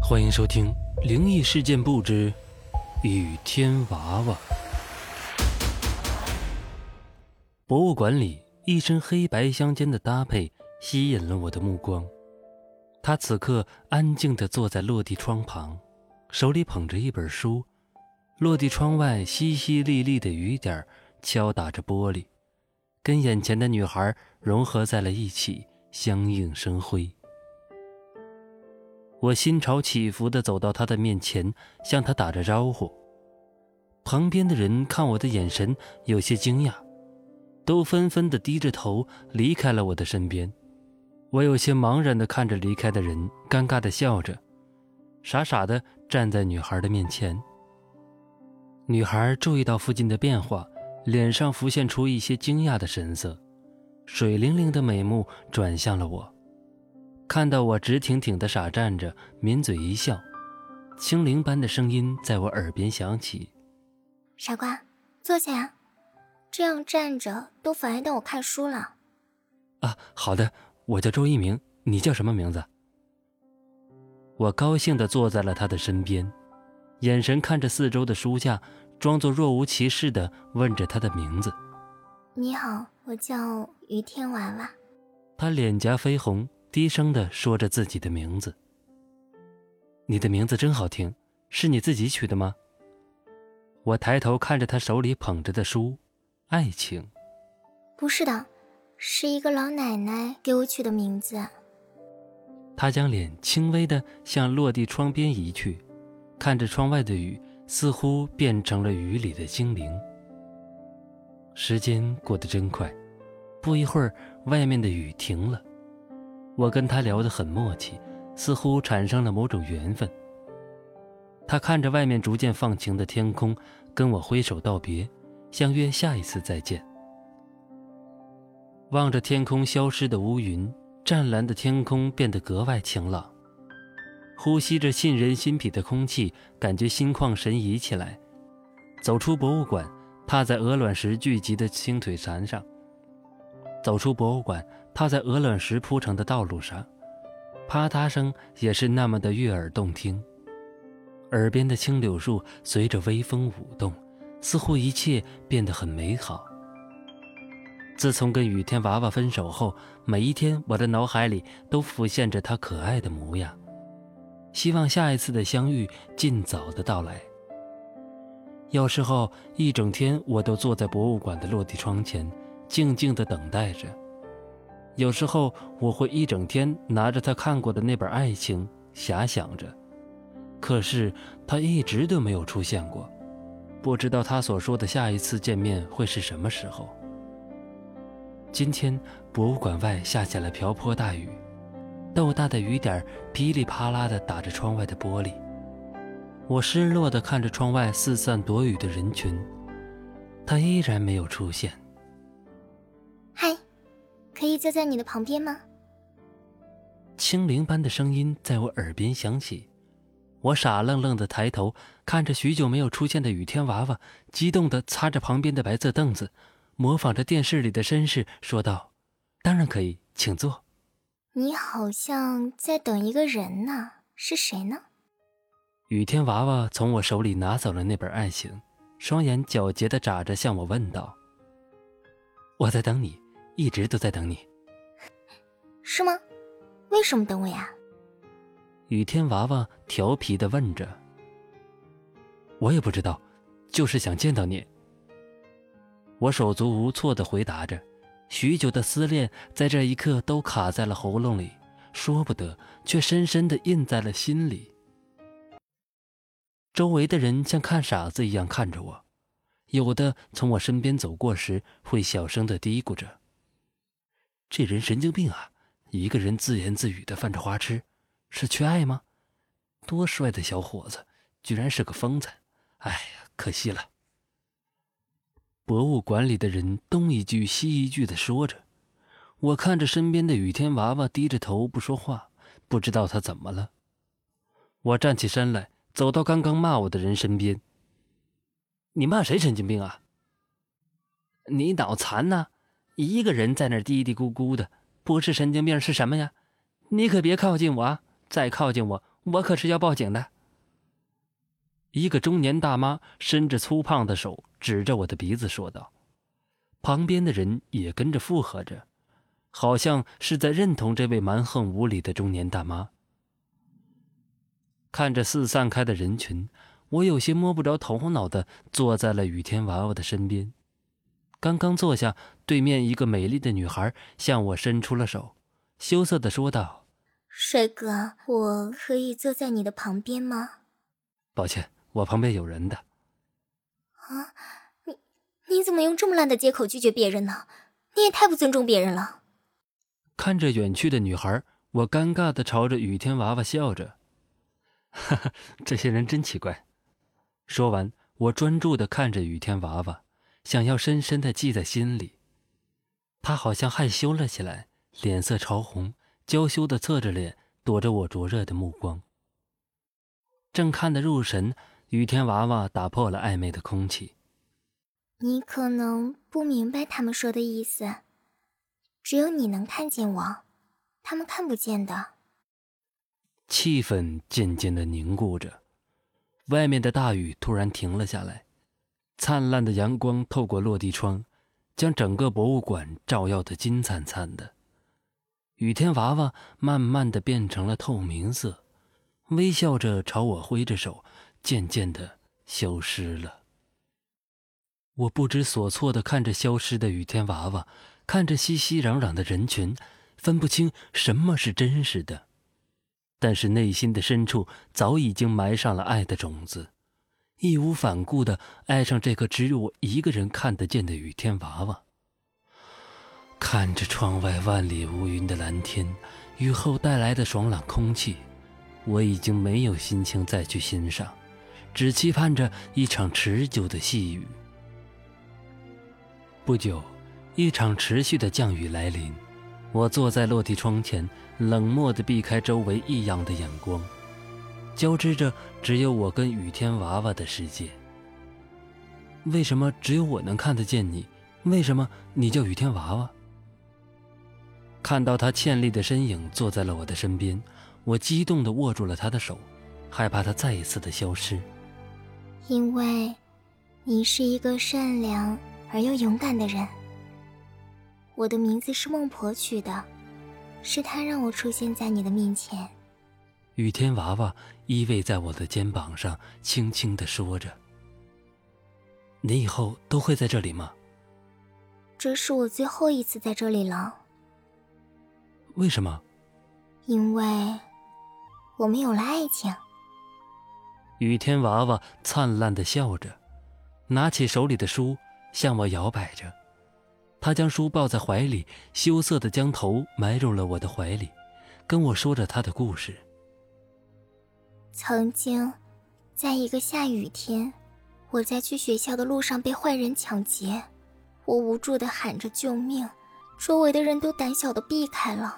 欢迎收听《灵异事件簿之雨天娃娃》。博物馆里，一身黑白相间的搭配吸引了我的目光。他此刻安静地坐在落地窗旁，手里捧着一本书。落地窗外淅淅沥沥的雨点敲打着玻璃，跟眼前的女孩融合在了一起，相映生辉。我心潮起伏地走到他的面前，向他打着招呼。旁边的人看我的眼神有些惊讶，都纷纷地低着头离开了我的身边。我有些茫然地看着离开的人，尴尬地笑着，傻傻地站在女孩的面前。女孩注意到附近的变化，脸上浮现出一些惊讶的神色，水灵灵的美目转向了我。看到我直挺挺的傻站着，抿嘴一笑，清灵般的声音在我耳边响起：“傻瓜，坐下呀，这样站着都妨碍到我看书了。”啊，好的，我叫周一鸣，你叫什么名字？我高兴地坐在了他的身边，眼神看着四周的书架，装作若无其事地问着他的名字：“你好，我叫于天娃娃。”他脸颊绯红。低声的说着自己的名字。你的名字真好听，是你自己取的吗？我抬头看着他手里捧着的书，爱情。不是的，是一个老奶奶给我取的名字。他将脸轻微的向落地窗边移去，看着窗外的雨，似乎变成了雨里的精灵。时间过得真快，不一会儿，外面的雨停了。我跟他聊得很默契，似乎产生了某种缘分。他看着外面逐渐放晴的天空，跟我挥手道别，相约下一次再见。望着天空消失的乌云，湛蓝的天空变得格外晴朗。呼吸着沁人心脾的空气，感觉心旷神怡起来。走出博物馆，踏在鹅卵石聚集的青腿山上。走出博物馆。踏在鹅卵石铺成的道路上，啪嗒声也是那么的悦耳动听。耳边的青柳树随着微风舞动，似乎一切变得很美好。自从跟雨天娃娃分手后，每一天我的脑海里都浮现着他可爱的模样，希望下一次的相遇尽早的到来。有时候一整天我都坐在博物馆的落地窗前，静静的等待着。有时候我会一整天拿着他看过的那本《爱情》遐想着，可是他一直都没有出现过，不知道他所说的下一次见面会是什么时候。今天博物馆外下起了瓢泼大雨，豆大的雨点噼里啪啦地打着窗外的玻璃，我失落地看着窗外四散躲雨的人群，他依然没有出现。可以坐在你的旁边吗？清灵般的声音在我耳边响起，我傻愣愣的抬头看着许久没有出现的雨天娃娃，激动的擦着旁边的白色凳子，模仿着电视里的绅士说道：“当然可以，请坐。”你好像在等一个人呢，是谁呢？雨天娃娃从我手里拿走了那本《爱情》，双眼皎洁的眨着，向我问道：“我在等你。”一直都在等你，是吗？为什么等我呀？雨天娃娃调皮的问着。我也不知道，就是想见到你。我手足无措的回答着，许久的思念在这一刻都卡在了喉咙里，说不得，却深深的印在了心里。周围的人像看傻子一样看着我，有的从我身边走过时，会小声的嘀咕着。这人神经病啊！一个人自言自语的犯着花痴，是缺爱吗？多帅的小伙子，居然是个疯子！哎呀，可惜了。博物馆里的人东一句西一句的说着，我看着身边的雨天娃娃低着头不说话，不知道他怎么了。我站起身来，走到刚刚骂我的人身边。你骂谁神经病啊？你脑残呢？一个人在那嘀嘀咕咕的，不是神经病是什么呀？你可别靠近我啊！再靠近我，我可是要报警的。一个中年大妈伸着粗胖的手指着我的鼻子说道，旁边的人也跟着附和着，好像是在认同这位蛮横无理的中年大妈。看着四散开的人群，我有些摸不着头脑的坐在了雨天娃娃的身边。刚刚坐下，对面一个美丽的女孩向我伸出了手，羞涩的说道：“帅哥，我可以坐在你的旁边吗？”抱歉，我旁边有人的。啊，你你怎么用这么烂的借口拒绝别人呢？你也太不尊重别人了。看着远去的女孩，我尴尬的朝着雨天娃娃笑着。哈哈，这些人真奇怪。说完，我专注的看着雨天娃娃。想要深深的记在心里。他好像害羞了起来，脸色潮红，娇羞的侧着脸，躲着我灼热的目光。正看得入神，雨天娃娃打破了暧昧的空气。你可能不明白他们说的意思，只有你能看见我，他们看不见的。气氛渐渐的凝固着，外面的大雨突然停了下来。灿烂的阳光透过落地窗，将整个博物馆照耀的金灿灿的。雨天娃娃慢慢的变成了透明色，微笑着朝我挥着手，渐渐的消失了。我不知所措的看着消失的雨天娃娃，看着熙熙攘攘的人群，分不清什么是真实的，但是内心的深处早已经埋上了爱的种子。义无反顾的爱上这个只有我一个人看得见的雨天娃娃。看着窗外万里无云的蓝天，雨后带来的爽朗空气，我已经没有心情再去欣赏，只期盼着一场持久的细雨。不久，一场持续的降雨来临，我坐在落地窗前，冷漠的避开周围异样的眼光。交织着只有我跟雨天娃娃的世界。为什么只有我能看得见你？为什么你叫雨天娃娃？看到他倩丽的身影坐在了我的身边，我激动地握住了他的手，害怕他再一次的消失。因为，你是一个善良而又勇敢的人。我的名字是孟婆取的，是他让我出现在你的面前。雨天娃娃依偎在我的肩膀上，轻轻的说着：“你以后都会在这里吗？”“这是我最后一次在这里了。”“为什么？”“因为我们有了爱情。”雨天娃娃灿烂的笑着，拿起手里的书向我摇摆着。他将书抱在怀里，羞涩的将头埋入了我的怀里，跟我说着他的故事。曾经，在一个下雨天，我在去学校的路上被坏人抢劫，我无助的喊着救命，周围的人都胆小的避开了，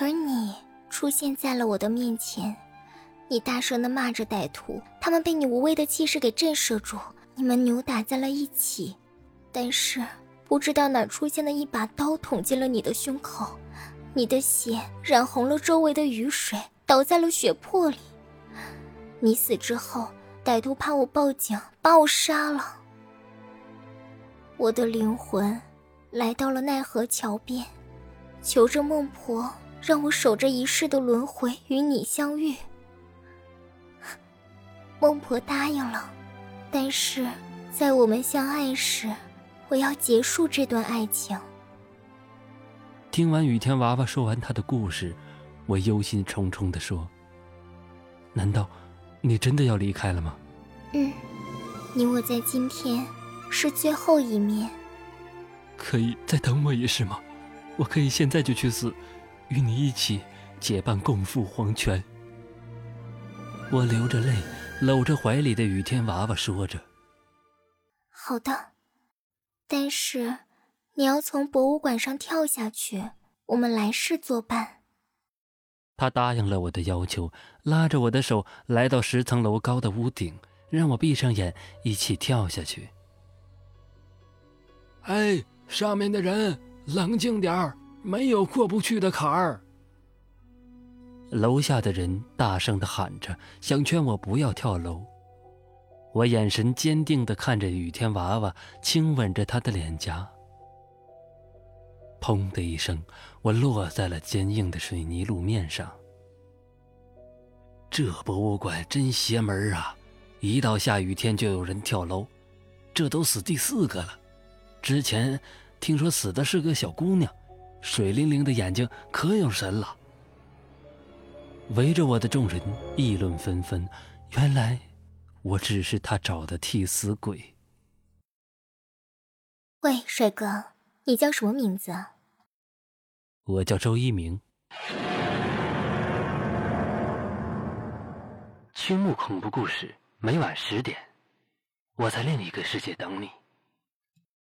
而你出现在了我的面前，你大声的骂着歹徒，他们被你无畏的气势给震慑住，你们扭打在了一起，但是不知道哪出现的一把刀捅进了你的胸口，你的血染红了周围的雨水。倒在了血泊里。你死之后，歹徒怕我报警，把我杀了。我的灵魂来到了奈何桥边，求着孟婆让我守着一世的轮回与你相遇。孟婆答应了，但是在我们相爱时，我要结束这段爱情。听完雨天娃娃说完他的故事。我忧心忡忡地说：“难道你真的要离开了吗？”“嗯，你我在今天是最后一面。”“可以再等我一世吗？我可以现在就去死，与你一起结伴共赴黄泉。”我流着泪，搂着怀里的雨天娃娃说着：“好的，但是你要从博物馆上跳下去，我们来世作伴。”他答应了我的要求，拉着我的手来到十层楼高的屋顶，让我闭上眼，一起跳下去。哎，上面的人，冷静点儿，没有过不去的坎儿。楼下的人大声的喊着，想劝我不要跳楼。我眼神坚定的看着雨天娃娃，亲吻着他的脸颊。砰的一声，我落在了坚硬的水泥路面上。这博物馆真邪门啊！一到下雨天就有人跳楼，这都死第四个了。之前听说死的是个小姑娘，水灵灵的眼睛可有神了。围着我的众人议论纷纷，原来我只是他找的替死鬼。喂，帅哥，你叫什么名字？我叫周一鸣。青木恐怖故事，每晚十点，我在另一个世界等你。